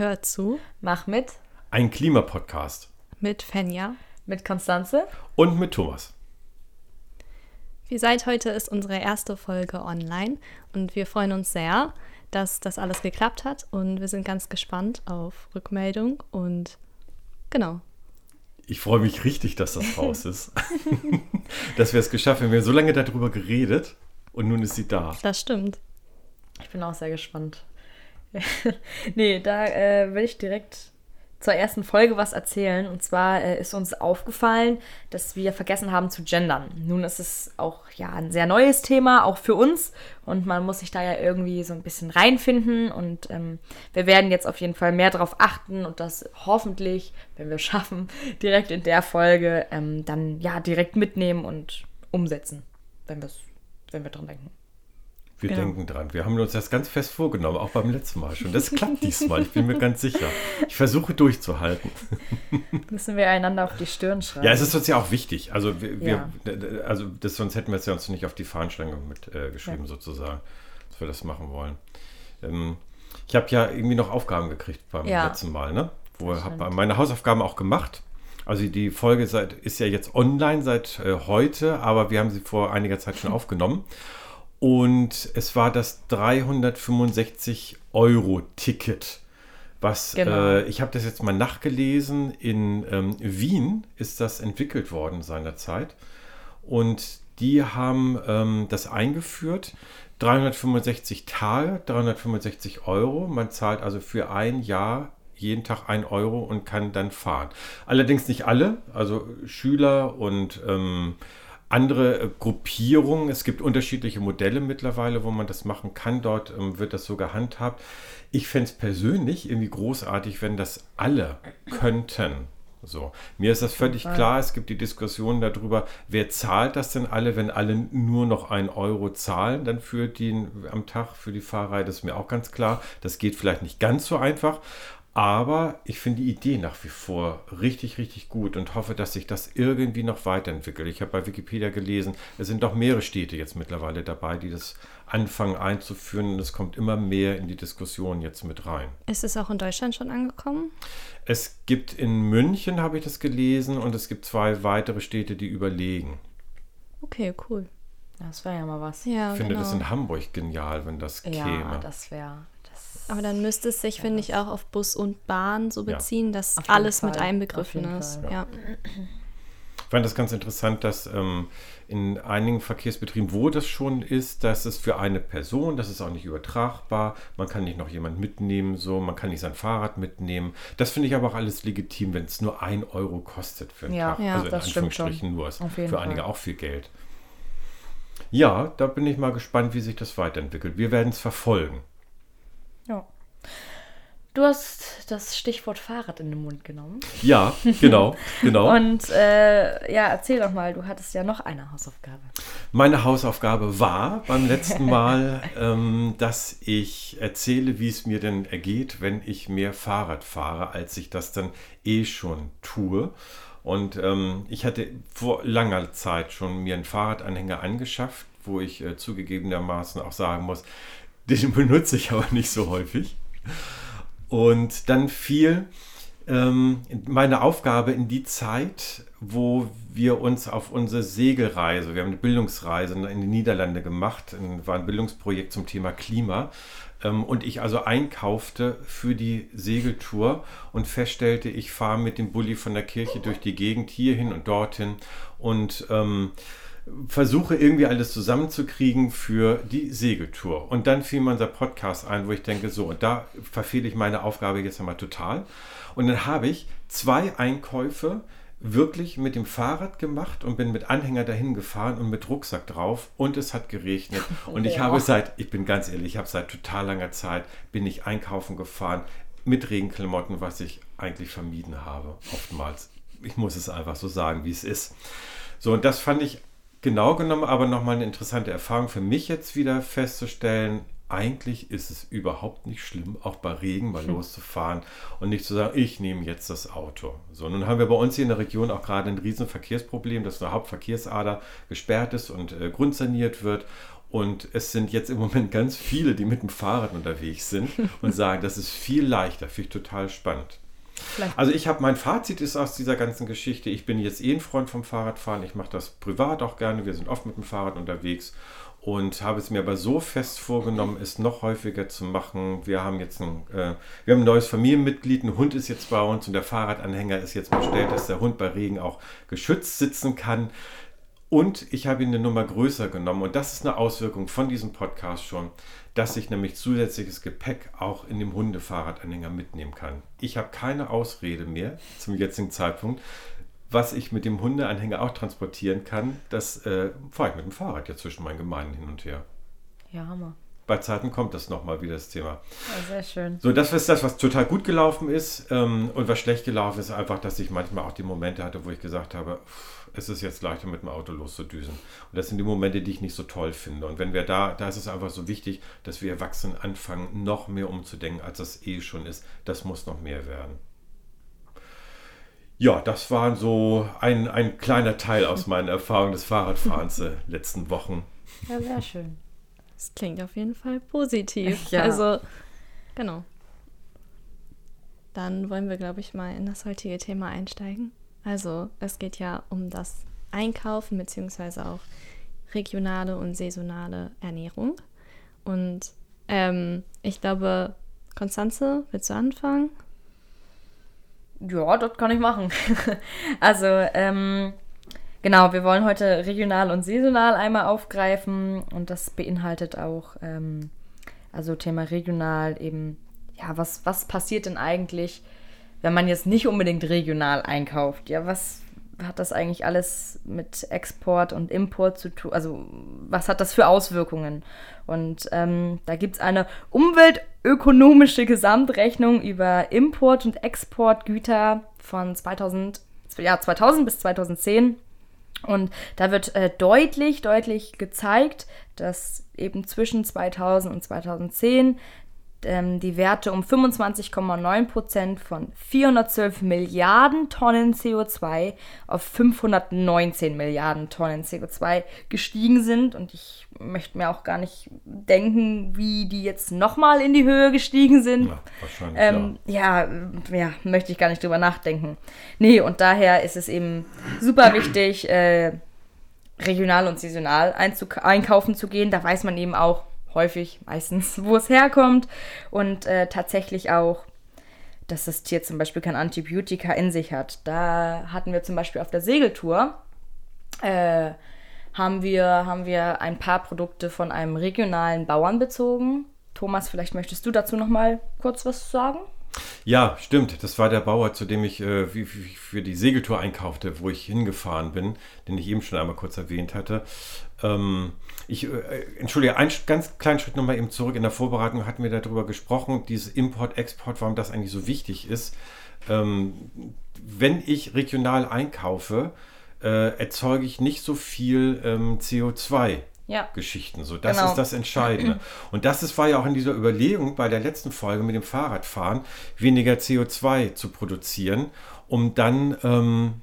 Hör zu. Mach mit. Ein Klimapodcast. Mit Fenja. Mit Konstanze. Und mit Thomas. Wie seit heute ist unsere erste Folge online und wir freuen uns sehr, dass das alles geklappt hat und wir sind ganz gespannt auf Rückmeldung und genau. Ich freue mich richtig, dass das raus ist. dass wir es geschafft haben. Wir haben so lange darüber geredet und nun ist sie da. Das stimmt. Ich bin auch sehr gespannt. nee, da äh, will ich direkt zur ersten Folge was erzählen. Und zwar äh, ist uns aufgefallen, dass wir vergessen haben zu gendern. Nun ist es auch ja ein sehr neues Thema, auch für uns. Und man muss sich da ja irgendwie so ein bisschen reinfinden. Und ähm, wir werden jetzt auf jeden Fall mehr darauf achten und das hoffentlich, wenn wir es schaffen, direkt in der Folge ähm, dann ja direkt mitnehmen und umsetzen, wenn, wenn wir dran denken. Wir genau. denken dran. Wir haben uns das ganz fest vorgenommen, auch beim letzten Mal schon. Das klappt diesmal, ich bin mir ganz sicher. Ich versuche durchzuhalten. Müssen wir einander auf die Stirn schreiben. Ja, es ist uns ja auch wichtig. Also, wir, ja. wir also das, sonst hätten wir es ja uns nicht auf die Fahnenstange mitgeschrieben, äh, ja. sozusagen, dass wir das machen wollen. Ähm, ich habe ja irgendwie noch Aufgaben gekriegt beim ja. letzten Mal, ne? Wo ich habe meine Hausaufgaben auch gemacht. Also die Folge seit, ist ja jetzt online seit äh, heute, aber wir haben sie vor einiger Zeit schon aufgenommen. Und es war das 365 Euro Ticket. Was genau. äh, ich habe das jetzt mal nachgelesen. In ähm, Wien ist das entwickelt worden seinerzeit. Und die haben ähm, das eingeführt. 365 Tage, 365 Euro. Man zahlt also für ein Jahr jeden Tag ein Euro und kann dann fahren. Allerdings nicht alle, also Schüler und ähm, andere äh, Gruppierungen. Es gibt unterschiedliche Modelle mittlerweile, wo man das machen kann. Dort ähm, wird das so gehandhabt. Ich fände es persönlich irgendwie großartig, wenn das alle könnten. So, mir ist das völlig klar. Es gibt die Diskussion darüber, wer zahlt das denn alle, wenn alle nur noch ein Euro zahlen, dann für die am Tag für die Fahrrei. Das ist mir auch ganz klar. Das geht vielleicht nicht ganz so einfach. Aber ich finde die Idee nach wie vor richtig, richtig gut und hoffe, dass sich das irgendwie noch weiterentwickelt. Ich habe bei Wikipedia gelesen, es sind doch mehrere Städte jetzt mittlerweile dabei, die das anfangen einzuführen und es kommt immer mehr in die Diskussion jetzt mit rein. Ist es auch in Deutschland schon angekommen? Es gibt in München, habe ich das gelesen, und es gibt zwei weitere Städte, die überlegen. Okay, cool. Das wäre ja mal was. Ja, ich finde genau. das in Hamburg genial, wenn das ja, käme. Ja, das wäre aber dann müsste es sich, ja. finde ich, auch auf Bus und Bahn so beziehen, ja. dass alles Fall. mit einbegriffen ist. Ja. Ich fand das ganz interessant, dass ähm, in einigen Verkehrsbetrieben, wo das schon ist, dass es für eine Person, das ist auch nicht übertragbar, man kann nicht noch jemand mitnehmen, so, man kann nicht sein Fahrrad mitnehmen. Das finde ich aber auch alles legitim, wenn es nur ein Euro kostet für einen ja, Tag. Ja, also in das Anführungsstrichen nur, ist für einige auch viel Geld. Ja, da bin ich mal gespannt, wie sich das weiterentwickelt. Wir werden es verfolgen. Du hast das Stichwort Fahrrad in den Mund genommen. Ja, genau, genau. Und äh, ja, erzähl doch mal, du hattest ja noch eine Hausaufgabe. Meine Hausaufgabe war beim letzten Mal, ähm, dass ich erzähle, wie es mir denn ergeht, wenn ich mehr Fahrrad fahre, als ich das dann eh schon tue. Und ähm, ich hatte vor langer Zeit schon mir einen Fahrradanhänger angeschafft, wo ich äh, zugegebenermaßen auch sagen muss, den benutze ich aber nicht so häufig. Und dann fiel ähm, meine Aufgabe in die Zeit, wo wir uns auf unsere Segelreise, wir haben eine Bildungsreise in die Niederlande gemacht, war ein Bildungsprojekt zum Thema Klima. Ähm, und ich also einkaufte für die Segeltour und feststellte, ich fahre mit dem Bulli von der Kirche durch die Gegend hierhin und dorthin und ähm, versuche irgendwie alles zusammenzukriegen für die Segeltour. Und dann fiel mir unser Podcast ein, wo ich denke, so, und da verfehle ich meine Aufgabe jetzt einmal total. Und dann habe ich zwei Einkäufe wirklich mit dem Fahrrad gemacht und bin mit Anhänger dahin gefahren und mit Rucksack drauf und es hat geregnet und ich ja. habe seit, ich bin ganz ehrlich, ich habe seit total langer Zeit, bin ich einkaufen gefahren mit Regenklamotten, was ich eigentlich vermieden habe, oftmals. Ich muss es einfach so sagen, wie es ist. So, und das fand ich genau genommen aber nochmal eine interessante Erfahrung für mich jetzt wieder festzustellen, eigentlich ist es überhaupt nicht schlimm, auch bei Regen mal hm. loszufahren und nicht zu sagen, ich nehme jetzt das Auto. So, nun haben wir bei uns hier in der Region auch gerade ein riesen Verkehrsproblem, dass eine Hauptverkehrsader gesperrt ist und äh, grundsaniert wird. Und es sind jetzt im Moment ganz viele, die mit dem Fahrrad unterwegs sind und sagen, das ist viel leichter. Finde ich total spannend. Vielleicht. Also ich habe mein Fazit ist aus dieser ganzen Geschichte. Ich bin jetzt eh ein Freund vom Fahrradfahren. Ich mache das privat auch gerne. Wir sind oft mit dem Fahrrad unterwegs und habe es mir aber so fest vorgenommen, es noch häufiger zu machen. Wir haben jetzt ein, äh, wir haben ein neues Familienmitglied, ein Hund ist jetzt bei uns und der Fahrradanhänger ist jetzt bestellt, dass der Hund bei Regen auch geschützt sitzen kann. Und ich habe ihn eine Nummer größer genommen und das ist eine Auswirkung von diesem Podcast schon, dass ich nämlich zusätzliches Gepäck auch in dem Hundefahrradanhänger mitnehmen kann. Ich habe keine Ausrede mehr zum jetzigen Zeitpunkt, was ich mit dem Hundeanhänger auch transportieren kann, das äh, fahre ich mit dem Fahrrad ja zwischen meinen Gemeinden hin und her. Ja, Hammer. Bei Zeiten kommt das nochmal wieder das Thema. Ja, sehr schön. So, das ist das, was total gut gelaufen ist. Ähm, und was schlecht gelaufen ist, einfach, dass ich manchmal auch die Momente hatte, wo ich gesagt habe, es ist jetzt leichter mit dem Auto loszudüsen. Und das sind die Momente, die ich nicht so toll finde. Und wenn wir da, da ist es einfach so wichtig, dass wir Erwachsenen anfangen, noch mehr umzudenken, als das eh schon ist. Das muss noch mehr werden. Ja, das war so ein, ein kleiner Teil aus meinen Erfahrungen des Fahrradfahrens der letzten Wochen. Ja, sehr schön. Das klingt auf jeden Fall positiv. Ja. Also, genau. Dann wollen wir, glaube ich, mal in das heutige Thema einsteigen. Also, es geht ja um das Einkaufen beziehungsweise auch regionale und saisonale Ernährung. Und ähm, ich glaube, Konstanze, willst du anfangen? Ja, das kann ich machen. also, ähm, genau, wir wollen heute regional und saisonal einmal aufgreifen und das beinhaltet auch, ähm, also Thema regional eben, ja, was, was passiert denn eigentlich, wenn man jetzt nicht unbedingt regional einkauft? Ja, was hat das eigentlich alles mit Export und Import zu tun? Also, was hat das für Auswirkungen? Und ähm, da gibt es eine umweltökonomische Gesamtrechnung über Import- und Exportgüter von 2000, ja, 2000 bis 2010. Und da wird äh, deutlich, deutlich gezeigt, dass eben zwischen 2000 und 2010 ähm, die Werte um 25,9 Prozent von 412 Milliarden Tonnen CO2 auf 519 Milliarden Tonnen CO2 gestiegen sind. Und ich möchte mir auch gar nicht denken, wie die jetzt nochmal in die Höhe gestiegen sind. Ja, wahrscheinlich. Ähm, ja. ja. ja, möchte ich gar nicht drüber nachdenken. Nee, und daher ist es eben super wichtig, äh, regional und saisonal einkaufen zu gehen. Da weiß man eben auch, häufig, meistens, wo es herkommt und äh, tatsächlich auch, dass das Tier zum Beispiel kein Antibiotika in sich hat. Da hatten wir zum Beispiel auf der Segeltour, äh, haben, wir, haben wir ein paar Produkte von einem regionalen Bauern bezogen. Thomas, vielleicht möchtest du dazu noch mal kurz was sagen? Ja, stimmt. Das war der Bauer, zu dem ich äh, für die Segeltour einkaufte, wo ich hingefahren bin, den ich eben schon einmal kurz erwähnt hatte. Ähm, ich äh, entschuldige, einen ganz kleinen Schritt nochmal eben zurück. In der Vorbereitung hatten wir darüber gesprochen, dieses Import-Export, warum das eigentlich so wichtig ist. Ähm, wenn ich regional einkaufe, äh, erzeuge ich nicht so viel ähm, CO2 ja. Geschichten. So, das genau. ist das Entscheidende. Und das ist, war ja auch in dieser Überlegung bei der letzten Folge mit dem Fahrradfahren, weniger CO2 zu produzieren, um dann, ähm,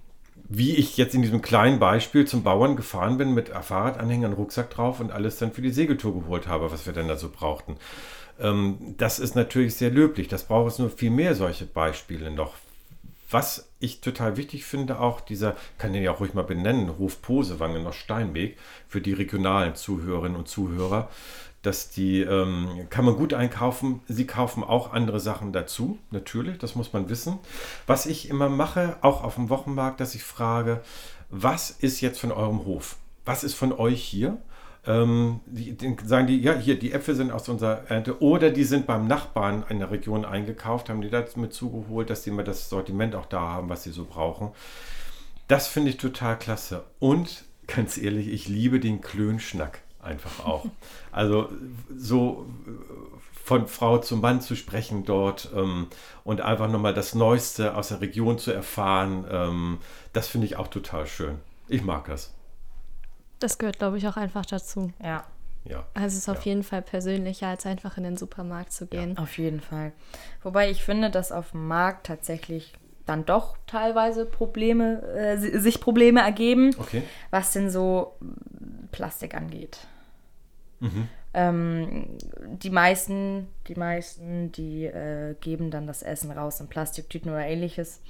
wie ich jetzt in diesem kleinen Beispiel zum Bauern gefahren bin, mit Fahrradanhängern, Rucksack drauf und alles dann für die Segeltour geholt habe, was wir dann da so brauchten. Ähm, das ist natürlich sehr löblich. Das braucht es nur viel mehr solche Beispiele noch, was ich total wichtig finde, auch dieser, kann den ja auch ruhig mal benennen, Hof Posewangen noch Steinweg, für die regionalen Zuhörerinnen und Zuhörer, dass die, ähm, kann man gut einkaufen. Sie kaufen auch andere Sachen dazu, natürlich, das muss man wissen. Was ich immer mache, auch auf dem Wochenmarkt, dass ich frage, was ist jetzt von eurem Hof? Was ist von euch hier? ähm, die, die, sagen die, ja, hier, die Äpfel sind aus unserer Ernte oder die sind beim Nachbarn in der Region eingekauft, haben die das mit zugeholt, dass die mal das Sortiment auch da haben, was sie so brauchen. Das finde ich total klasse. Und ganz ehrlich, ich liebe den Klönschnack einfach auch. Also so von Frau zu Mann zu sprechen dort ähm, und einfach nochmal das Neueste aus der Region zu erfahren, ähm, das finde ich auch total schön. Ich mag das. Das gehört, glaube ich, auch einfach dazu. Ja. Ja. Also es ist auf jeden Fall persönlicher, als einfach in den Supermarkt zu gehen. Ja. Auf jeden Fall. Wobei ich finde, dass auf dem Markt tatsächlich dann doch teilweise Probleme, äh, sich Probleme ergeben, okay. was denn so Plastik angeht. Mhm. Ähm, die meisten, die meisten, die äh, geben dann das Essen raus in Plastiktüten oder ähnliches.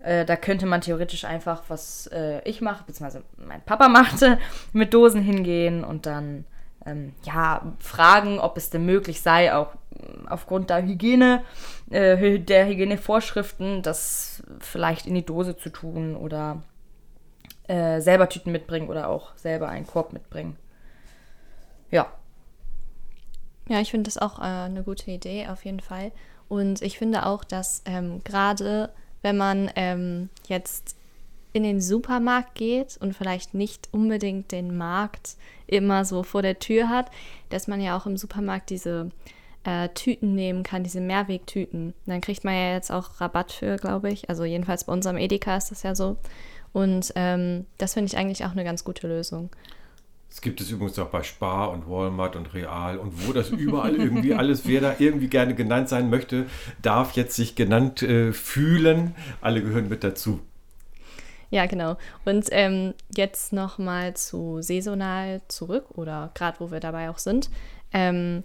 Äh, da könnte man theoretisch einfach, was äh, ich mache, beziehungsweise mein Papa machte, mit Dosen hingehen und dann ähm, ja, fragen, ob es denn möglich sei, auch aufgrund der Hygiene, äh, der Hygienevorschriften, das vielleicht in die Dose zu tun oder äh, selber Tüten mitbringen oder auch selber einen Korb mitbringen. Ja. Ja, ich finde das auch äh, eine gute Idee, auf jeden Fall. Und ich finde auch, dass ähm, gerade wenn man ähm, jetzt in den Supermarkt geht und vielleicht nicht unbedingt den Markt immer so vor der Tür hat, dass man ja auch im Supermarkt diese äh, Tüten nehmen kann, diese Mehrwegtüten. Dann kriegt man ja jetzt auch Rabatt für, glaube ich. Also jedenfalls bei unserem Edeka ist das ja so. Und ähm, das finde ich eigentlich auch eine ganz gute Lösung. Es gibt es übrigens auch bei Spar und Walmart und Real und wo das überall irgendwie alles, wer da irgendwie gerne genannt sein möchte, darf jetzt sich genannt äh, fühlen. Alle gehören mit dazu. Ja, genau. Und ähm, jetzt nochmal zu saisonal zurück oder gerade wo wir dabei auch sind. Ähm,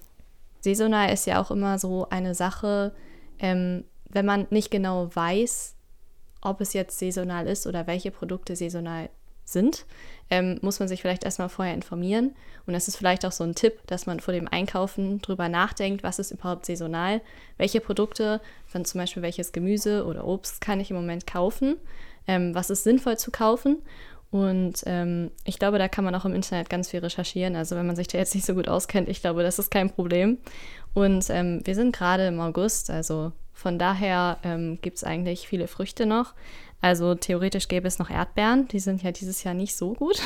saisonal ist ja auch immer so eine Sache, ähm, wenn man nicht genau weiß, ob es jetzt saisonal ist oder welche Produkte saisonal sind, ähm, muss man sich vielleicht erstmal vorher informieren. Und das ist vielleicht auch so ein Tipp, dass man vor dem Einkaufen drüber nachdenkt, was ist überhaupt saisonal, welche Produkte, dann zum Beispiel welches Gemüse oder Obst kann ich im Moment kaufen ähm, was ist sinnvoll zu kaufen. Und ähm, ich glaube, da kann man auch im Internet ganz viel recherchieren. Also wenn man sich da jetzt nicht so gut auskennt, ich glaube, das ist kein Problem. Und ähm, wir sind gerade im August, also von daher ähm, gibt es eigentlich viele Früchte noch. Also theoretisch gäbe es noch Erdbeeren, die sind ja dieses Jahr nicht so gut.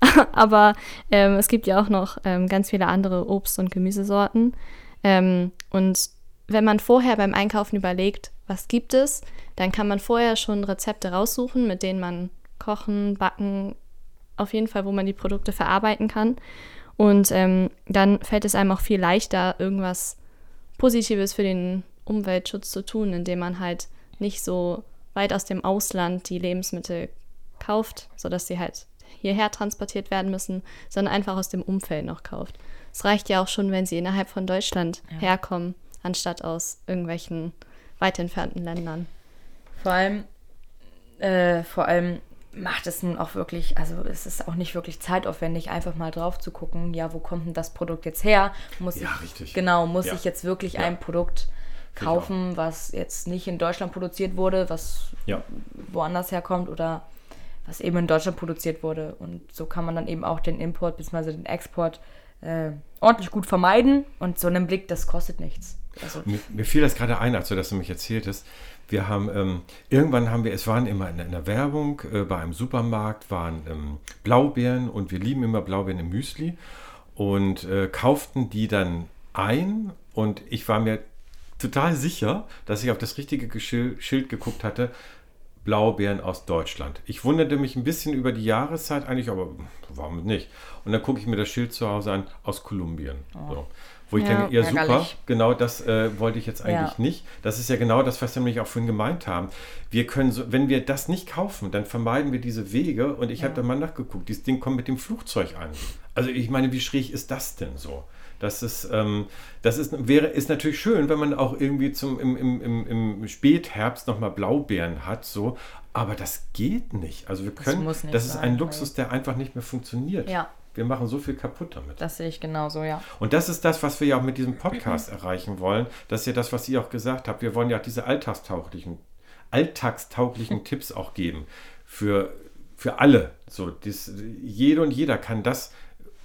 Aber ähm, es gibt ja auch noch ähm, ganz viele andere Obst- und Gemüsesorten. Ähm, und wenn man vorher beim Einkaufen überlegt, was gibt es, dann kann man vorher schon Rezepte raussuchen, mit denen man kochen, backen, auf jeden Fall, wo man die Produkte verarbeiten kann. Und ähm, dann fällt es einem auch viel leichter, irgendwas Positives für den Umweltschutz zu tun, indem man halt nicht so weit aus dem Ausland die Lebensmittel kauft, sodass sie halt hierher transportiert werden müssen, sondern einfach aus dem Umfeld noch kauft. Es reicht ja auch schon, wenn sie innerhalb von Deutschland ja. herkommen, anstatt aus irgendwelchen weit entfernten Ländern. Vor allem, äh, vor allem macht es nun auch wirklich, also es ist auch nicht wirklich zeitaufwendig, einfach mal drauf zu gucken, ja, wo kommt denn das Produkt jetzt her? Muss ja, ich, richtig. Genau, muss ja. ich jetzt wirklich ja. ein Produkt kaufen, was jetzt nicht in Deutschland produziert wurde, was ja. woanders herkommt oder was eben in Deutschland produziert wurde. Und so kann man dann eben auch den Import bzw. den Export äh, ordentlich gut vermeiden und so einen Blick, das kostet nichts. Also mir, mir fiel das gerade ein, als du das nämlich erzähltest. Wir haben, ähm, irgendwann haben wir, es waren immer in, in der Werbung, äh, bei einem Supermarkt waren ähm, Blaubeeren und wir lieben immer Blaubeeren im Müsli und äh, kauften die dann ein und ich war mir total sicher, dass ich auf das richtige Schild geguckt hatte, Blaubeeren aus Deutschland. Ich wunderte mich ein bisschen über die Jahreszeit eigentlich, aber warum nicht? Und dann gucke ich mir das Schild zu Hause an, aus Kolumbien. Oh. So. Wo ich ja, denke, ja super, genau das äh, wollte ich jetzt eigentlich ja. nicht. Das ist ja genau das, was wir nämlich auch vorhin gemeint haben. Wir können, so, wenn wir das nicht kaufen, dann vermeiden wir diese Wege. Und ich ja. habe da mal nachgeguckt, dieses Ding kommt mit dem Flugzeug an. Also ich meine, wie schräg ist das denn so? Das ist, ähm, das ist, wäre, ist natürlich schön, wenn man auch irgendwie zum, im, im, im, im Spätherbst nochmal Blaubeeren hat, so, aber das geht nicht. Also wir können, das, das ist ein Luxus, der einfach nicht mehr funktioniert. Ja. Wir machen so viel kaputt damit. Das sehe ich genauso, ja. Und das ist das, was wir ja auch mit diesem Podcast erreichen wollen. Das ist ja das, was ihr auch gesagt habt. Wir wollen ja diese alltagstauglichen, alltagstauglichen Tipps auch geben. Für, für alle. So, das, jede und jeder kann das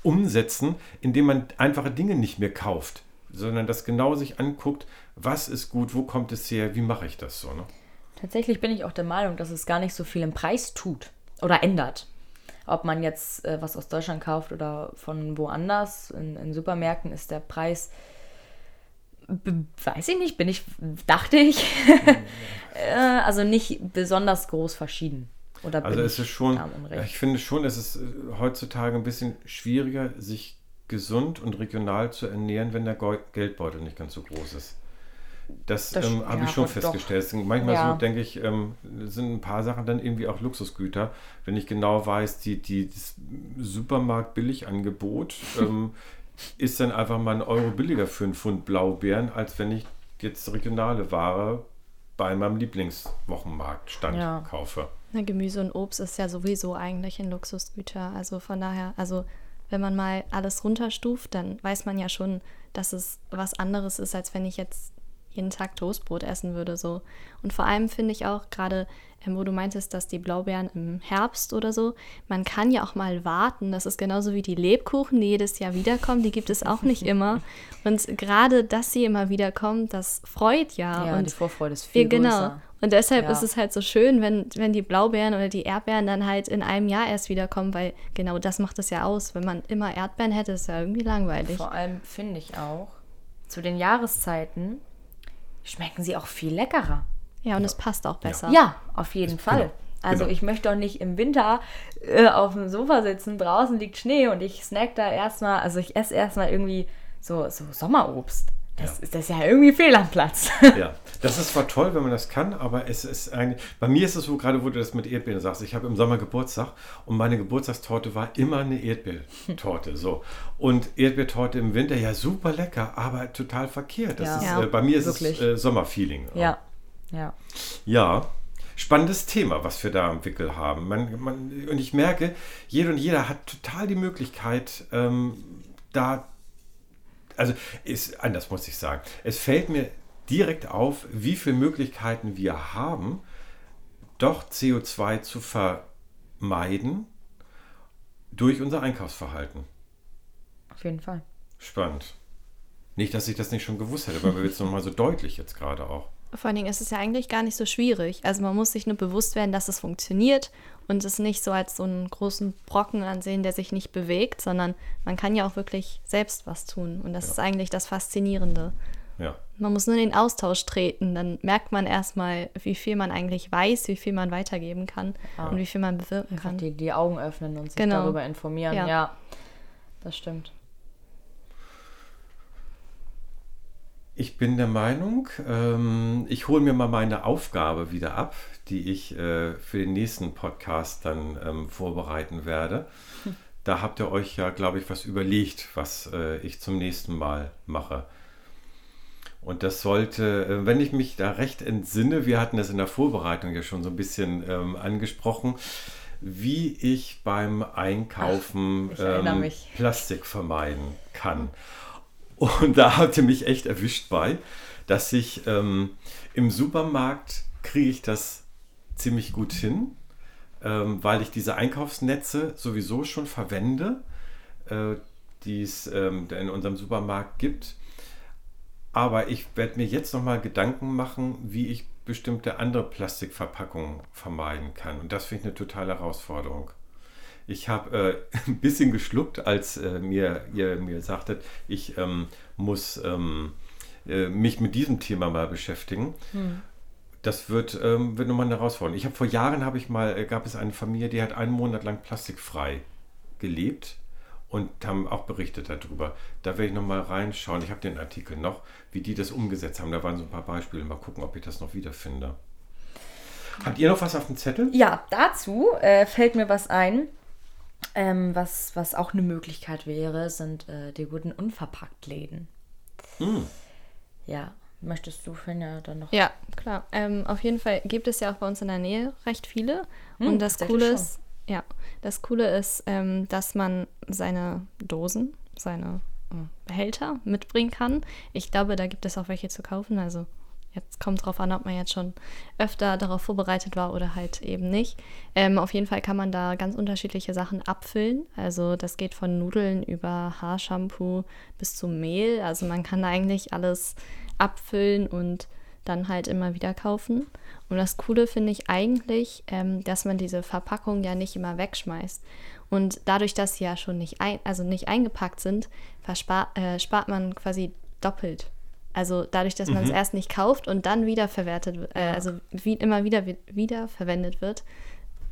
umsetzen, indem man einfache Dinge nicht mehr kauft, sondern das genau sich anguckt, was ist gut, wo kommt es her, wie mache ich das so. Ne? Tatsächlich bin ich auch der Meinung, dass es gar nicht so viel im Preis tut oder ändert ob man jetzt äh, was aus Deutschland kauft oder von woanders. In, in Supermärkten ist der Preis, weiß ich nicht, bin ich, dachte ich, äh, also nicht besonders groß verschieden. Oder also es ist schon, ich finde schon, es ist äh, heutzutage ein bisschen schwieriger, sich gesund und regional zu ernähren, wenn der Geldbeutel nicht ganz so groß ist. Das, das ähm, habe ja, ich schon festgestellt. Doch. Manchmal ja. so denke ich, ähm, sind ein paar Sachen dann irgendwie auch Luxusgüter. Wenn ich genau weiß, die, die, das Supermarkt-Billigangebot ähm, ist dann einfach mal ein Euro billiger für einen Pfund Blaubeeren, als wenn ich jetzt regionale Ware bei meinem Lieblingswochenmarktstand Ja. kaufe. Na, Gemüse und Obst ist ja sowieso eigentlich ein Luxusgüter. Also von daher, also wenn man mal alles runterstuft, dann weiß man ja schon, dass es was anderes ist, als wenn ich jetzt jeden Tag Toastbrot essen würde. So. Und vor allem finde ich auch gerade, ähm, wo du meintest, dass die Blaubeeren im Herbst oder so, man kann ja auch mal warten. Das ist genauso wie die Lebkuchen, die jedes Jahr wiederkommen. Die gibt es auch nicht immer. Und gerade, dass sie immer wiederkommen, das freut ja. Ja, und die Vorfreude ist viel ja, genau. größer. Und deshalb Ja. ist es halt so schön, wenn, wenn die Blaubeeren oder die Erdbeeren dann halt in einem Jahr erst wiederkommen, weil genau das macht es ja aus. Wenn man immer Erdbeeren hätte, ist ja irgendwie langweilig. Vor allem finde ich auch, zu den Jahreszeiten schmecken sie auch viel leckerer. Ja, und es passt auch besser. Ja, auf jeden Fall. genau, Also genau. ich möchte doch nicht im Winter äh, auf dem Sofa sitzen, draußen liegt Schnee und ich snack da erstmal, also ich esse erstmal irgendwie so, so Sommerobst. Das, Ja. ist, das ist ja irgendwie fehl am Platz. Ja, das ist zwar toll, wenn man das kann, aber es ist ein. Bei mir ist es so, gerade wo du das mit Erdbeeren sagst, ich habe im Sommer Geburtstag und meine Geburtstagstorte war immer eine Erdbeertorte. So. Und Erdbeertorte im Winter, ja, super lecker, aber total verkehrt. Das Ja. ist, Ja, äh, bei mir ist wirklich. es äh, Sommerfeeling. ja, ja. Ja, spannendes Thema, was wir da im Wickel haben. Man, man, und ich merke, jeder und jeder hat total die Möglichkeit, ähm, da, also ist anders muss ich sagen. Es fällt mir direkt auf, wie viele Möglichkeiten wir haben, doch CO2 zu vermeiden durch unser Einkaufsverhalten. Auf jeden Fall. Spannend. Nicht, dass ich das nicht schon gewusst hätte, aber wird es nochmal so deutlich jetzt gerade auch. Vor allen Dingen ist es ja eigentlich gar nicht so schwierig. Also man muss sich nur bewusst werden, dass es funktioniert und es nicht so als so einen großen Brocken ansehen, der sich nicht bewegt, sondern man kann ja auch wirklich selbst was tun. Und das ist eigentlich das Faszinierende. Ja. Man muss nur in den Austausch treten, dann merkt man erstmal, wie viel man eigentlich weiß, wie viel man weitergeben kann und wie viel man bewirken kann. die, die Augen öffnen und sich Genau. darüber informieren. Ja. Ja. das stimmt. Ich bin der Meinung, ähm, ich hole mir mal meine Aufgabe wieder ab, die ich äh, für den nächsten Podcast dann ähm, vorbereiten werde. Da habt ihr euch ja, glaube ich, was überlegt, was äh, ich zum nächsten Mal mache. Und das sollte, äh, wenn ich mich da recht entsinne, wir hatten das in der Vorbereitung ja schon so ein bisschen ähm, angesprochen, wie ich beim Einkaufen ich erinnere ähm. Plastik vermeiden kann. Und da habt ihr mich echt erwischt bei, dass ich ähm, im Supermarkt kriege ich das ziemlich gut hin, ähm, weil ich diese Einkaufsnetze sowieso schon verwende, äh, die es ähm, in unserem Supermarkt gibt. Aber ich werde mir jetzt nochmal Gedanken machen, wie ich bestimmte andere Plastikverpackungen vermeiden kann. Und das finde ich eine totale Herausforderung. Ich habe äh, ein bisschen geschluckt, als äh, mir, ihr mir sagtet, ich ähm, muss ähm, äh, mich mit diesem Thema mal beschäftigen. Das wird, ähm, wird nochmal eine Herausforderung. Ich habe vor Jahren habe ich mal, äh, gab es eine Familie, die hat einen Monat lang plastikfrei gelebt und haben auch berichtet darüber. Da werde ich nochmal reinschauen. Ich habe den Artikel noch, wie die das umgesetzt haben. Da waren so ein paar Beispiele. Mal gucken, ob ich das noch wiederfinde. Habt ihr noch was auf dem Zettel? Ja, dazu äh, fällt mir was ein. Ähm, was, was auch eine Möglichkeit wäre, sind äh, die guten Unverpackt-Läden. Hm. Ja, möchtest du, Finja, dann noch? Ja, klar. Ähm, auf jeden Fall gibt es ja auch bei uns in der Nähe recht viele. Hm, und das Coole ist, ja, das Coole ist, ähm, dass man seine Dosen, seine äh, Behälter mitbringen kann. Ich glaube, da gibt es auch welche zu kaufen. Also jetzt kommt drauf an, ob man jetzt schon öfter darauf vorbereitet war oder halt eben nicht. Ähm, auf jeden Fall kann man da ganz unterschiedliche Sachen abfüllen. Also das geht von Nudeln über Haarshampoo bis zu Mehl. Also man kann eigentlich alles abfüllen und dann halt immer wieder kaufen. Und das Coole finde ich eigentlich, ähm, dass man diese Verpackung ja nicht immer wegschmeißt. Und dadurch, dass sie ja schon nicht, ein, also nicht eingepackt sind, verspar, äh, spart man quasi doppelt. Also dadurch, dass man es erst nicht kauft und dann wiederverwertet, wird, äh, also wie, immer wieder wi- wiederverwendet wird,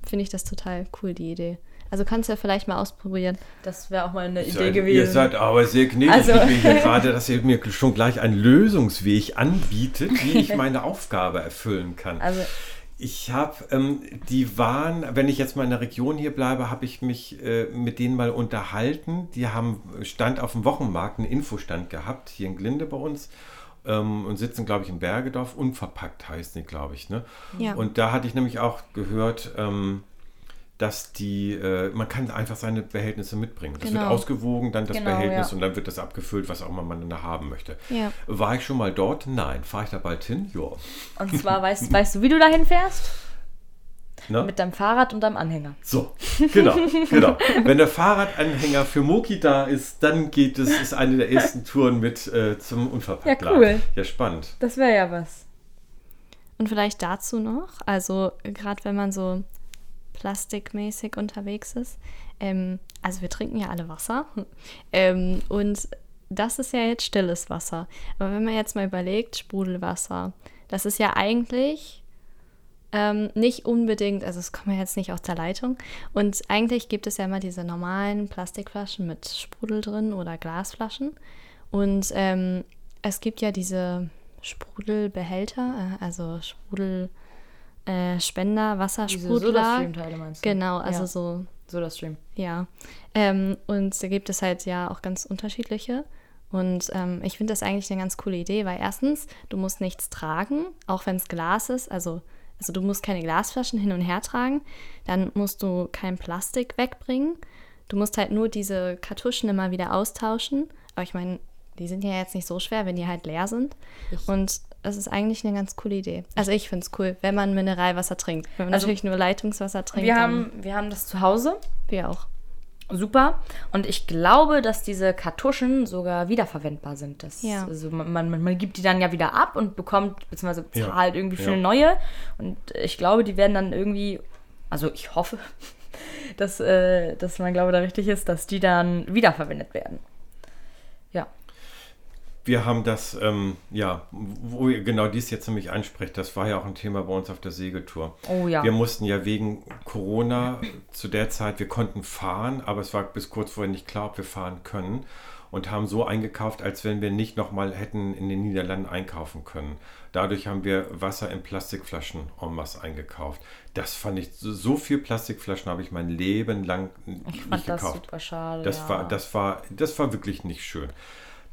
finde ich das total cool, die Idee. Also kannst du ja vielleicht mal ausprobieren. Das wäre auch mal eine Idee Seid, gewesen. Ihr seid aber sehr gnädig, Also- liebe hier gerade, dass ihr mir schon gleich einen Lösungsweg anbietet, wie ich meine Aufgabe erfüllen kann. also, Ich habe, ähm, die waren, wenn ich jetzt mal in der Region hier bleibe, habe ich mich äh, mit denen mal unterhalten. Die haben Stand auf dem Wochenmarkt, einen Infostand gehabt, hier in Glinde bei uns. Ähm, und sitzen, glaube ich, in Bergedorf. Unverpackt heißt die, glaube ich. Ne? Ja. Und da hatte ich nämlich auch gehört, ähm, dass die, äh, man kann einfach seine Behältnisse mitbringen. Das wird Genau. ausgewogen, dann das Genau, Behältnis ja. und dann wird das abgefüllt, was auch immer man da haben möchte. Ja. War ich schon mal dort? Nein. Fahre ich da bald hin? Ja. Und zwar weißt, weißt du, wie du dahin fährst? Ne? Mit deinem Fahrrad und deinem Anhänger. So, genau, genau. Wenn der Fahrradanhänger für Moki da ist, dann geht es, ist eine der ersten Touren mit äh, zum Unverpacktladen. Ja, cool. Ja, spannend. Das wäre ja was. Und vielleicht dazu noch, also gerade wenn man so plastikmäßig unterwegs ist, ähm, also wir trinken ja alle Wasser ähm, und das ist ja jetzt stilles Wasser. Aber wenn man jetzt mal überlegt, Sprudelwasser, das ist ja eigentlich ähm, nicht unbedingt, also es kommt ja jetzt nicht aus der Leitung. Und eigentlich gibt es ja immer diese normalen Plastikflaschen mit Sprudel drin oder Glasflaschen. Und ähm, es gibt ja diese Sprudelbehälter, äh, also Sprudel. Äh, Spender, Wassersprudler. Soda-Stream-Teile meinst du? Genau, also ja. so Soda-Stream. ja. Ähm, und da gibt es halt ja auch ganz unterschiedliche. Und ähm, ich finde das eigentlich eine ganz coole Idee, weil erstens, du musst nichts tragen, auch wenn es Glas ist. Also, also du musst keine Glasflaschen hin und her tragen. Dann musst du kein Plastik wegbringen. Du musst halt nur diese Kartuschen immer wieder austauschen. Aber ich meine, die sind ja jetzt nicht so schwer, wenn die halt leer sind. Ich- Und das ist eigentlich eine ganz coole Idee. Also ich finde es cool, wenn man Mineralwasser trinkt. Wenn man Also, natürlich nur Leitungswasser trinkt, Wir haben, wir haben das zu Hause. wir auch. Super. Und ich glaube, dass diese Kartuschen sogar wiederverwendbar sind. Das, Ja. Also man, man, man gibt die dann ja wieder ab und bekommt, beziehungsweise Ja. zahlt irgendwie für Ja. eine neue. Und ich glaube, die werden dann irgendwie, also ich hoffe, dass, äh, dass mein Glaube da richtig ist, dass die dann wiederverwendet werden. Ja. Wir haben das, ähm, ja, wo ihr genau dies jetzt nämlich anspricht, das war ja auch ein Thema bei uns auf der Segeltour. Oh ja. Wir mussten ja wegen Corona zu der Zeit, wir konnten fahren, aber es war bis kurz vorher nicht klar, ob wir fahren können und haben so eingekauft, als wenn wir nicht nochmal hätten in den Niederlanden einkaufen können. Dadurch haben wir Wasser in Plastikflaschen en masse eingekauft. Das fand ich, so- viel Plastikflaschen habe ich mein Leben lang Ich nicht fand das gekauft. super schade. Das, ja. war, das, war, das war wirklich nicht schön.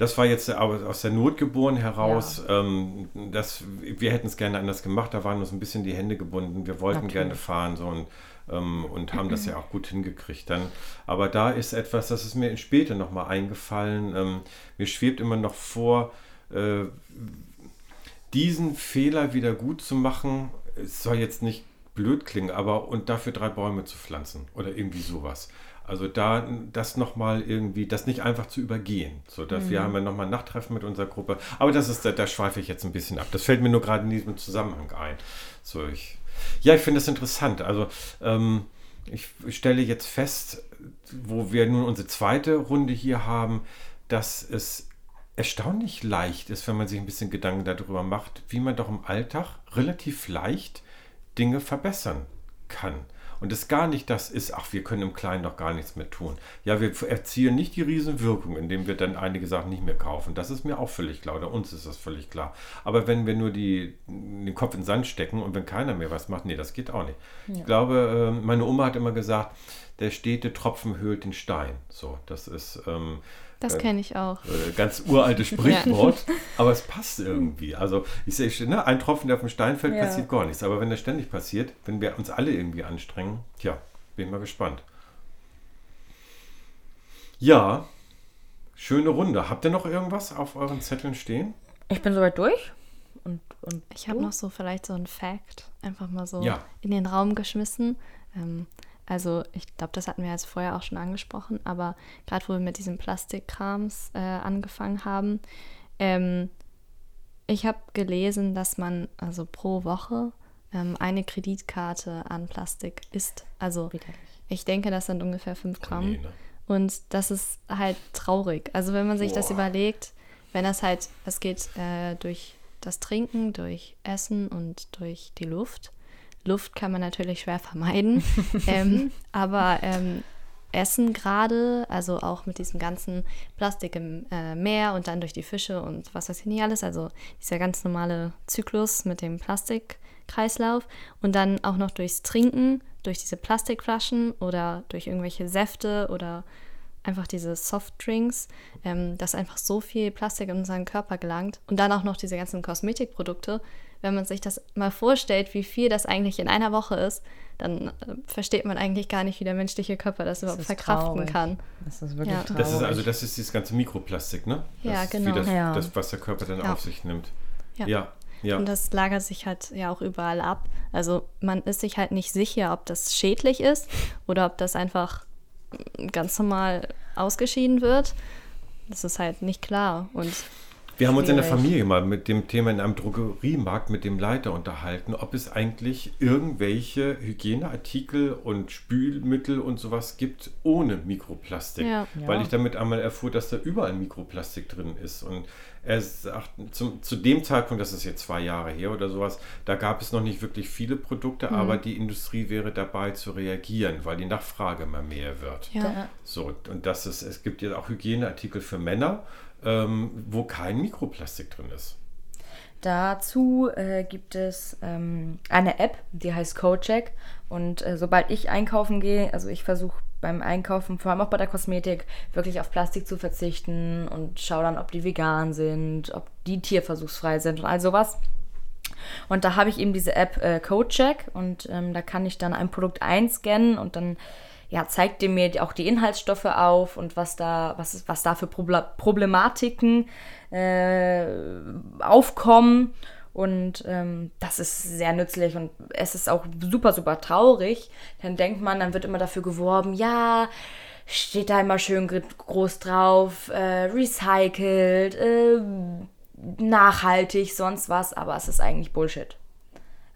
Das war jetzt aber aus der Not geboren heraus. Ähm, das, wir hätten es gerne anders gemacht. Da waren uns ein bisschen die Hände gebunden. Wir wollten Natürlich. gerne fahren so und, ähm, und haben das ja auch gut hingekriegt dann. Aber da ist etwas, das ist mir später nochmal eingefallen. Ähm, mir schwebt immer noch vor, äh, diesen Fehler wieder gut zu machen. Es soll jetzt nicht blöd klingen, aber und dafür drei Bäume zu pflanzen oder irgendwie sowas. Also da das nochmal irgendwie, das nicht einfach zu übergehen. So, dass wir haben ja nochmal ein Nachttreffen mit unserer Gruppe. Aber das ist, da, da schweife ich jetzt ein bisschen ab. Das fällt mir nur gerade in diesem Zusammenhang ein. So, ich, ja, ich finde das interessant. Also ähm, ich stelle jetzt fest, wo wir nun unsere zweite Runde hier haben, dass es erstaunlich leicht ist, wenn man sich ein bisschen Gedanken darüber macht, wie man doch im Alltag relativ leicht Dinge verbessern kann. Und es gar nicht das ist, ach, wir können im Kleinen doch gar nichts mehr tun. Ja, wir erzielen nicht die Riesenwirkung, indem wir dann einige Sachen nicht mehr kaufen. Das ist mir auch völlig klar, oder uns ist das völlig klar. Aber wenn wir nur die, den Kopf in den Sand stecken und wenn keiner mehr was macht, nee, das geht auch nicht. Ich glaube, äh, meine Oma hat immer gesagt, der stete Tropfen höhlt den Stein. So, das ist ähm, Das Äh, kenne ich auch. äh, ganz uraltes Sprichwort, aber es passt irgendwie. Also ich sehe, ne, ein Tropfen, der auf den Stein fällt, Ja. passiert gar nichts. Aber wenn das ständig passiert, wenn wir uns alle irgendwie anstrengen, tja, bin mal gespannt. Ja, schöne Runde. Habt ihr noch irgendwas auf euren Zetteln stehen? Ich bin soweit durch. Und, und Ich habe noch so vielleicht so ein Fact einfach mal so Ja. in den Raum geschmissen. Ähm, also ich glaube, das hatten wir jetzt vorher auch schon angesprochen, aber gerade wo wir mit diesem Plastikkrams äh, angefangen haben, ähm, ich habe gelesen, dass man also pro Woche ähm, eine Kreditkarte an Plastik isst. Also ich denke, das sind ungefähr 5 Gramm. Nee, ne? Und das ist halt traurig. Also wenn man sich das Boah. überlegt, wenn das halt, es geht äh, durch das Trinken, durch Essen und durch die Luft. Luft kann man natürlich schwer vermeiden, ähm, aber ähm, essen gerade, also auch mit diesem ganzen Plastik im äh, Meer und dann durch die Fische und was weiß ich nicht alles, also dieser ganz normale Zyklus mit dem Plastikkreislauf und dann auch noch durchs Trinken, durch diese Plastikflaschen oder durch irgendwelche Säfte oder einfach diese Softdrinks, ähm, dass einfach so viel Plastik in unseren Körper gelangt und dann auch noch diese ganzen Kosmetikprodukte. Wenn man sich das mal vorstellt, wie viel das eigentlich in einer Woche ist, dann äh, versteht man eigentlich gar nicht, wie der menschliche Körper das, überhaupt verkraften traurig. kann. Das ist wirklich Ja. traurig. Das ist also das ist dieses ganze Mikroplastik, ne? Das Ja, genau. Wie das, Ja. das, was der Körper dann Ja. auf sich nimmt. Ja. Ja, ja. Und das lagert sich halt ja auch überall ab. Also man ist sich halt nicht sicher, ob das schädlich ist oder ob das einfach ganz normal ausgeschieden wird. Das ist halt nicht klar. Und Wir haben uns in der. Familie mal mit dem Thema in einem Drogeriemarkt mit dem Leiter unterhalten, ob es eigentlich irgendwelche Hygieneartikel und Spülmittel und sowas gibt ohne Mikroplastik. Ja. Weil ich damit einmal erfuhr, dass da überall Mikroplastik drin ist. Und er sagt, zum, zu dem Zeitpunkt, das ist jetzt zwei Jahre her oder sowas, da gab es noch nicht wirklich viele Produkte, aber die Industrie wäre dabei zu reagieren, weil die Nachfrage immer mehr wird. ja. So, und das ist, es gibt ja auch Hygieneartikel für Männer, ähm, wo kein Mikroplastik drin ist. Dazu äh, gibt es ähm, eine App, die heißt CodeCheck. Und äh, sobald ich einkaufen gehe, also ich versuche beim Einkaufen, vor allem auch bei der Kosmetik, wirklich auf Plastik zu verzichten und schaue dann, ob die vegan sind, ob die tierversuchsfrei sind und all sowas. Und da habe ich eben diese App äh, CodeCheck und ähm, da kann ich dann ein Produkt einscannen und dann ja, zeigt ihr mir auch die Inhaltsstoffe auf und was da, was, was da für Proble Problematiken äh, aufkommen. Und ähm, das ist sehr nützlich und es ist auch super, super traurig. Dann denkt man, dann wird immer dafür geworben, ja, steht da immer schön gr- groß drauf, äh, recycelt, äh, nachhaltig, sonst was, aber es ist eigentlich Bullshit.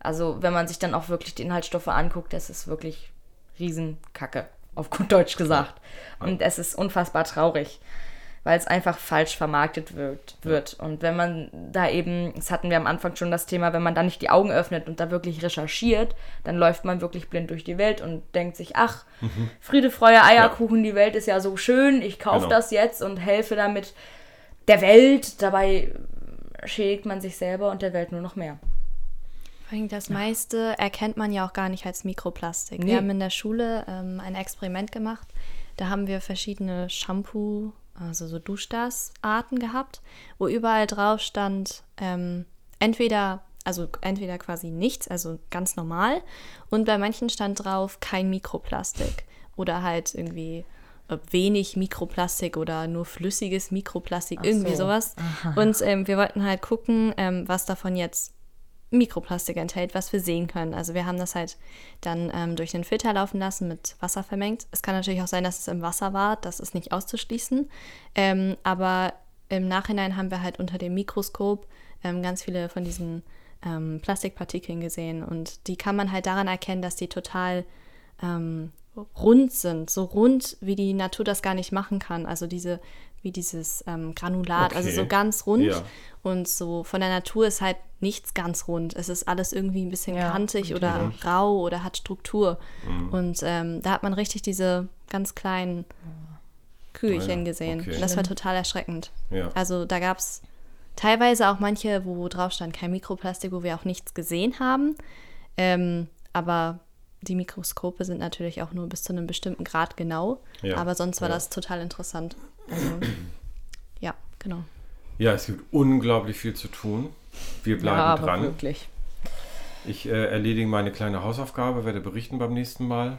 Also, wenn man sich dann auch wirklich die Inhaltsstoffe anguckt, das ist wirklich Riesenkacke, auf gut Deutsch gesagt. Und es ist unfassbar traurig, weil es einfach falsch vermarktet wird, wird. Und wenn man da eben, das hatten wir am Anfang schon das Thema, wenn man da nicht die Augen öffnet und da wirklich recherchiert, dann läuft man wirklich blind durch die Welt und denkt sich, ach, Friede, Freude, Eierkuchen, die Welt ist ja so schön, ich kaufe Genau. das jetzt und helfe damit der Welt. Dabei schädigt man sich selber und der Welt nur noch mehr. Das meiste erkennt man ja auch gar nicht als Mikroplastik. Nee. Wir haben in der Schule ähm, ein Experiment gemacht. Da haben wir verschiedene Shampoo, also so Duschdas-Arten gehabt, wo überall drauf stand, ähm, entweder, also entweder quasi nichts, also ganz normal, und bei manchen stand drauf kein Mikroplastik. Oder halt irgendwie wenig Mikroplastik oder nur flüssiges Mikroplastik, irgendwie so. sowas. Und ähm, wir wollten halt gucken, ähm, was davon jetzt Mikroplastik enthält, was wir sehen können. Also wir haben das halt dann ähm, durch den Filter laufen lassen, mit Wasser vermengt. Es kann natürlich auch sein, dass es im Wasser war, das ist nicht auszuschließen. Ähm, aber im Nachhinein haben wir halt unter dem Mikroskop ähm, ganz viele von diesen ähm, Plastikpartikeln gesehen. Und die kann man halt daran erkennen, dass die total ähm, rund sind, so rund, wie die Natur das gar nicht machen kann. Also diese, wie dieses ähm, Granulat, also Okay. so ganz rund. Ja. Und so von der Natur ist halt nichts ganz rund. Es ist alles irgendwie ein bisschen Ja, kantig oder rau oder hat Struktur. Mhm. Und ähm, da hat man richtig diese ganz kleinen Kügelchen Ah ja, gesehen. okay. Und das war total erschreckend. Ja. Also da gab es teilweise auch manche, wo drauf stand kein Mikroplastik, wo wir auch nichts gesehen haben. Ähm, aber die Mikroskope sind natürlich auch nur bis zu einem bestimmten Grad genau. Ja, Aber sonst war ja. das total interessant. Also, ja, genau. Ja, es gibt unglaublich viel zu tun. Wir bleiben ja, aber dran. wirklich. Ich äh, erledige meine kleine Hausaufgabe, werde berichten beim nächsten Mal.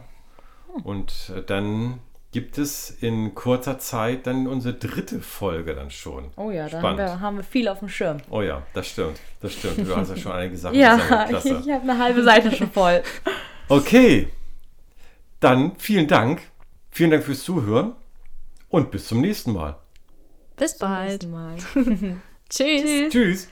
Und äh, dann gibt es in kurzer Zeit dann unsere dritte Folge dann schon. Oh ja, da haben wir, haben wir viel auf dem Schirm. Oh ja, das stimmt. Das stimmt. Du hast ja schon einige Sachen Ja, gesagt. ich, Klasse. ich habe eine halbe Seite schon voll. Okay. Dann vielen Dank. Vielen Dank fürs Zuhören und bis zum nächsten Mal. Bis bald. Mal. Tschüss. Tschüss.